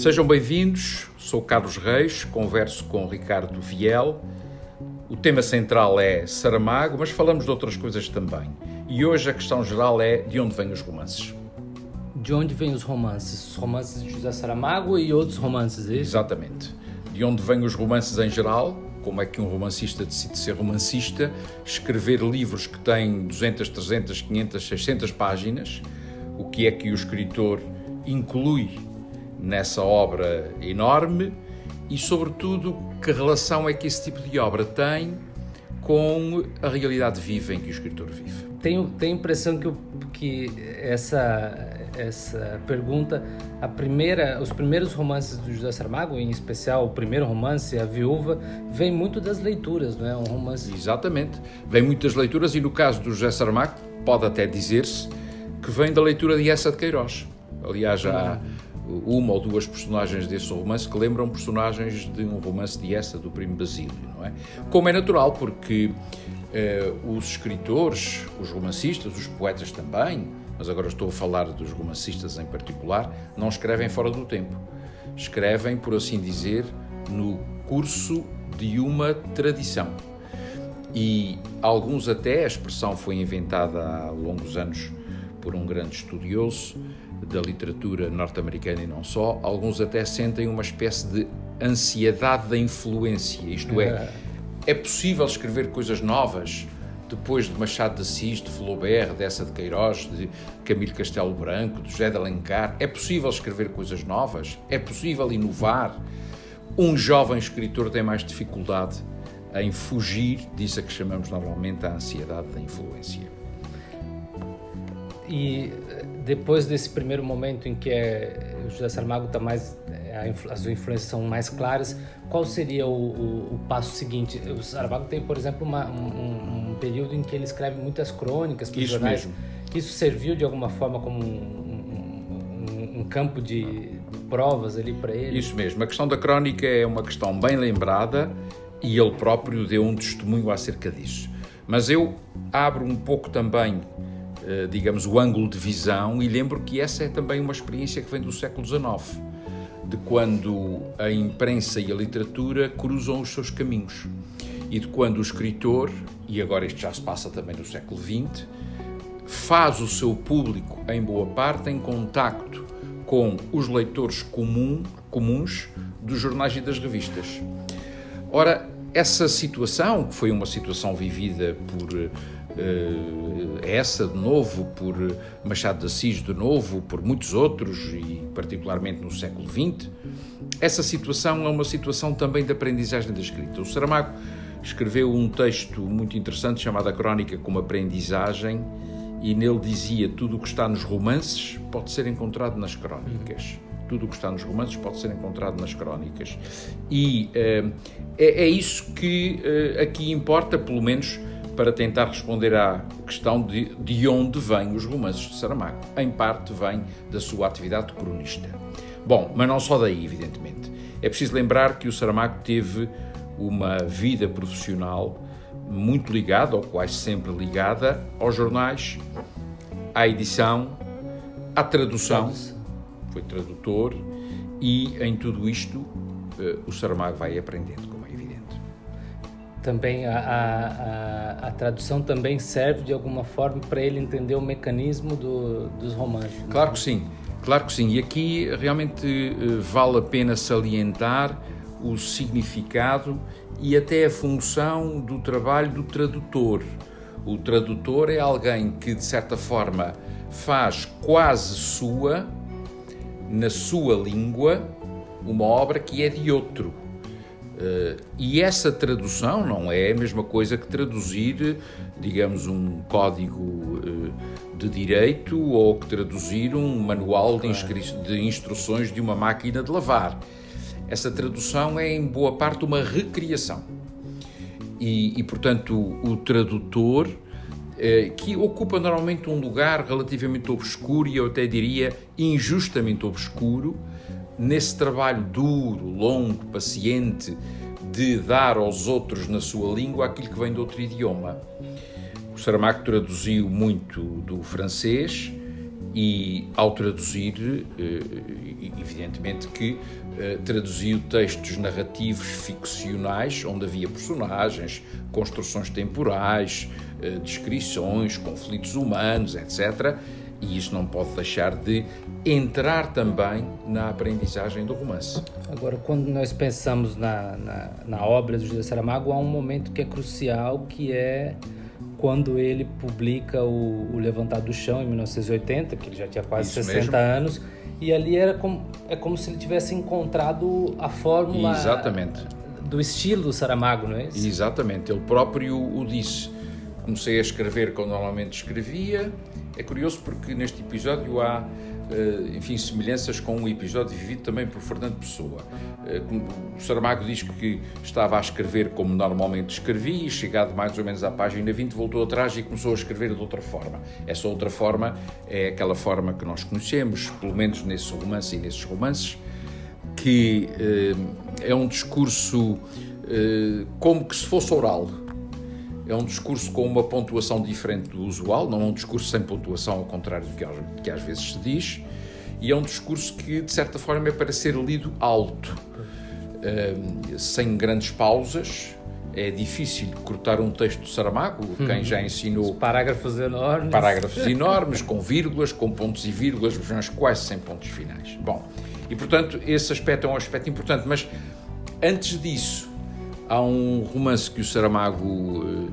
Sejam bem-vindos, sou Carlos Reis, converso com Ricardo Viel. O tema central é Saramago, mas falamos de outras coisas também. E hoje a questão geral é de onde vêm os romances. De onde vêm os romances? Os romances de José Saramago e outros romances, é isso? Exatamente. De onde vêm os romances em geral, como é que um romancista decide ser romancista, escrever livros que têm 200, 300, 500, 600 páginas, o que é que o escritor inclui nessa obra enorme e, sobretudo, que relação é que esse tipo de obra tem com a realidade viva em que o escritor vive. Tenho, tenho a impressão que, que essa, essa pergunta, a primeira, os primeiros romances do José Saramago, em especial o primeiro romance, A Viúva, vem muito das leituras, não é? Um romance. Exatamente. Vem muitas leituras e no caso do José Saramago, pode até dizer-se que vem da leitura de Essa de Queiroz. Aliás, já uma ou duas personagens desse romance que lembram personagens de um romance de Essa do Primo Basílio, não é? Como é natural, porque eh, os escritores, os romancistas, os poetas também, mas agora estou a falar dos romancistas em particular, não escrevem fora do tempo. Escrevem, por assim dizer, no curso de uma tradição. E alguns até, a expressão foi inventada há longos anos por um grande estudioso da literatura norte-americana e não só, alguns até sentem uma espécie de ansiedade da influência, isto é, é possível escrever coisas novas depois de Machado de Assis, de Flaubert, dessa de Queiroz, de Camilo Castelo Branco, de José de Alencar, é possível escrever coisas novas? É possível inovar? Um jovem escritor tem mais dificuldade em fugir disso a que chamamos normalmente a ansiedade da influência. E eh, depois desse primeiro momento em que é, o José Saramago está mais eh, as influências são mais claras, qual seria o, o, o passo seguinte? O Saramago tem, por exemplo, uma, um, um, período em que ele escreve muitas crônicas para Isso jornais. mesmo. Isso serviu de alguma forma como um, um campo de provas ali para ele? Isso mesmo. A questão da crónica é uma questão bem lembrada e ele próprio deu um testemunho acerca disso. Mas eu abro um pouco também digamos, o ângulo de visão, e lembro que essa é também uma experiência que vem do século XIX, de quando a imprensa e a literatura cruzam os seus caminhos, e de quando o escritor, e agora isto já se passa também no século XX, faz o seu público, em boa parte, em contacto com os leitores comum, comuns dos jornais e das revistas. Ora, essa situação, que foi uma situação vivida por uh, essa de novo, por Machado de Assis de novo, por muitos outros e particularmente no século XX, essa situação é uma situação também de aprendizagem da escrita. O Saramago escreveu um texto muito interessante chamado A Crónica como Aprendizagem e nele dizia tudo o que está nos romances pode ser encontrado nas crónicas tudo o que está nos romances pode ser encontrado nas crónicas. E uh, é, é, isso que uh, aqui importa, pelo menos para tentar responder à questão de, de onde vêm os romances de Saramago. Em parte vem da sua atividade de cronista. Bom, mas não só daí, evidentemente. É preciso lembrar que o Saramago teve uma vida profissional muito ligada, ou quase sempre ligada, aos jornais, à edição, à tradução. Foi tradutor e em tudo isto eh, o Saramago vai aprendendo também a, a, a, a, tradução também serve de alguma forma para ele entender o mecanismo do, dos romances. Né? Claro que sim, claro que sim. E aqui realmente eh, vale a pena salientar o significado e até a função do trabalho do tradutor. O tradutor é alguém que, de certa forma, faz quase sua, na sua língua, uma obra que é de outro e essa tradução não é a mesma coisa que traduzir, digamos, um código uh, de direito ou que traduzir um manual de, de, instruções de uma máquina de lavar. Essa tradução é, em boa parte, uma recriação. E, e portanto, o, o tradutor, uh, que ocupa normalmente um lugar relativamente obscuro e eu até diria injustamente obscuro, nesse trabalho duro, longo, paciente, de dar aos outros na sua língua aquilo que vem de outro idioma. O Saramago traduziu muito do francês e ao traduzir, evidentemente que traduziu textos narrativos ficcionais, onde havia personagens, construções temporais, descrições, conflitos humanos, etc e isso não pode deixar de entrar também na aprendizagem do romance. Agora, quando nós pensamos na, na, na obra do José Saramago, há um momento que é crucial, que é quando ele publica o, o Levantado do Chão, em 1980, que ele já tinha quase isso 60 mesmo. anos, e ali era como, é como se ele tivesse encontrado a fórmula Exatamente. do estilo do Saramago, não é isso? Exatamente, ele próprio o disse. Comecei a escrever como normalmente escrevia, é curioso porque neste episódio há, eh, enfim, semelhanças com um episódio vivido também por Fernando Pessoa. Eh, o Saramago diz que estava a escrever como normalmente escrevia e, chegado mais ou menos à página 20, voltou atrás e começou a escrever de outra forma. Essa outra forma é aquela forma que nós conhecemos, pelo menos nesse romance e nesses romances, que eh, é um discurso como que se fosse oral é um discurso com uma pontuação diferente do usual, não é um discurso sem pontuação, ao contrário do que, que às vezes se diz, e é um discurso que, de certa forma, é para ser lido alto, uh, sem grandes pausas. É difícil cortar um texto de Saramago, quem uhum. já ensinou. Parágrafos enormes. Parágrafos enormes, com vírgulas, com pontos e vírgulas, mas quase sem pontos finais. Bom, e portanto, esse aspecto é um aspecto importante, mas antes disso, Há um romance que o Saramago uh,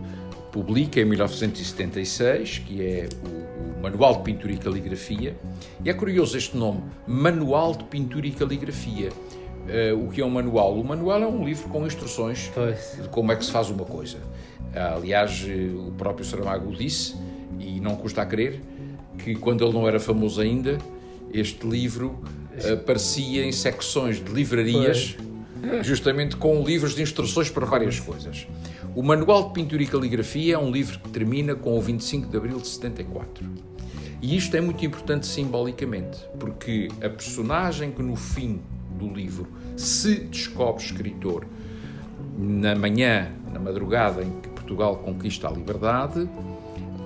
publica em 1976, que é o, o, Manual de Pintura e Caligrafia. E é curioso este nome, Manual de Pintura e Caligrafia. Uh, o que é um manual? O manual é um livro com instruções pois. de como é que se faz uma coisa. Uh, aliás, o próprio Saramago disse, e não custa a crer, que quando ele não era famoso ainda, este livro aparecia em secções de livrarias. Pois justamente com livros de instruções para várias coisas. O Manual de Pintura e Caligrafia é um livro que termina com o 25 de abril de 74. E isto é muito importante simbolicamente, porque a personagem que no fim do livro se descobre escritor na manhã, na madrugada em que Portugal conquista a liberdade,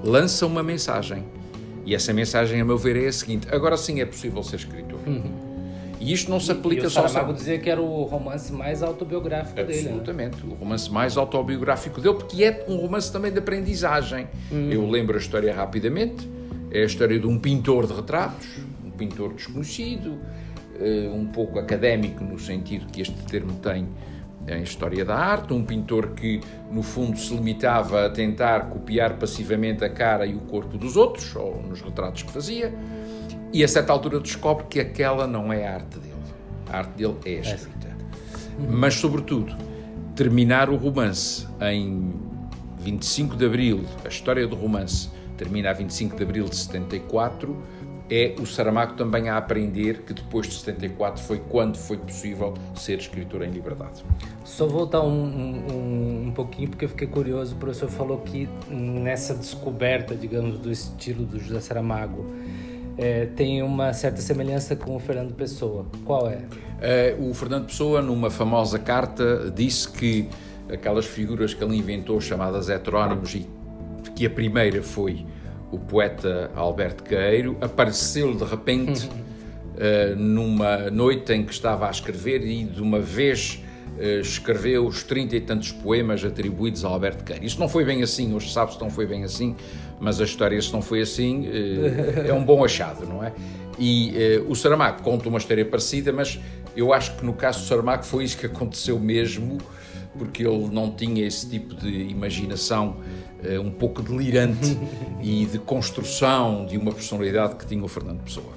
lança uma mensagem. E essa mensagem, a meu ver, é a seguinte: agora sim é possível ser escritor. Uhum. E isto não se aplica e, e só... Saramago dizia que era o romance mais autobiográfico Absolutamente, dele. Absolutamente, né? o romance mais autobiográfico dele, porque é um romance também de aprendizagem. Hum. Eu lembro a história rapidamente, é a história de um pintor de retratos, um pintor desconhecido, eh, um pouco académico no sentido que este termo tem em história da arte, um pintor que no fundo se limitava a tentar copiar passivamente a cara e o corpo dos outros, ou nos retratos que fazia e a certa altura descobre que aquela não é a arte dele. A arte dele é a escrita. Mas, sobretudo, terminar o romance em 25 de abril, a história do romance termina a 25 de abril de 74, é o Saramago também a aprender que depois de 74 foi quando foi possível ser escritor em liberdade. Só voltar um, um, um pouquinho, porque eu fiquei curioso, o professor falou que nessa descoberta, digamos, do estilo do José Saramago, é, tem uma certa semelhança com o Fernando Pessoa. Qual é? é? O Fernando Pessoa, numa famosa carta, disse que aquelas figuras que ele inventou, chamadas heterónimos, e que a primeira foi o poeta Alberto Queiro, apareceu de repente uh, numa noite em que estava a escrever e de uma vez escreveu os trinta e tantos poemas atribuídos a Alberto Queiro. Isso não foi bem assim, hoje sabe-se não foi bem assim, mas a história, se não foi assim, eh, é um bom achado, não é? E eh, o Saramago conta uma história parecida, mas eu acho que no caso do Saramago foi isso que aconteceu mesmo, porque ele não tinha esse tipo de imaginação eh, um pouco delirante e de construção de uma personalidade que tinha o Fernando Pessoa.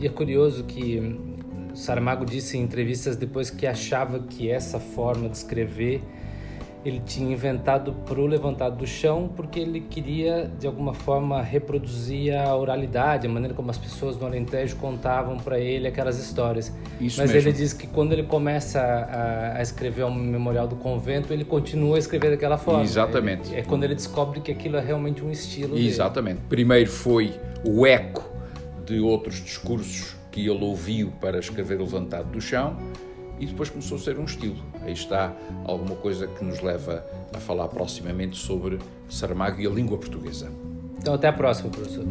E é curioso que Saramago disse em entrevistas depois que achava que essa forma de escrever ele tinha inventado para o levantado do chão porque ele queria de alguma forma reproduzir a oralidade, a maneira como as pessoas do Alentejo contavam para ele aquelas histórias. Isso Mas mesmo. ele diz que quando ele começa a, a, escrever o memorial do convento, ele continua a escrever daquela forma. Exatamente. é quando ele descobre que aquilo é realmente um estilo. Exatamente. Dele. Primeiro foi o eco de outros discursos que ele ouviu para escrever levantado do chão e depois começou a ser um estilo. Aí está alguma coisa que nos leva a falar proximamente sobre Saramago e a língua portuguesa. Então, até a próxima, professor.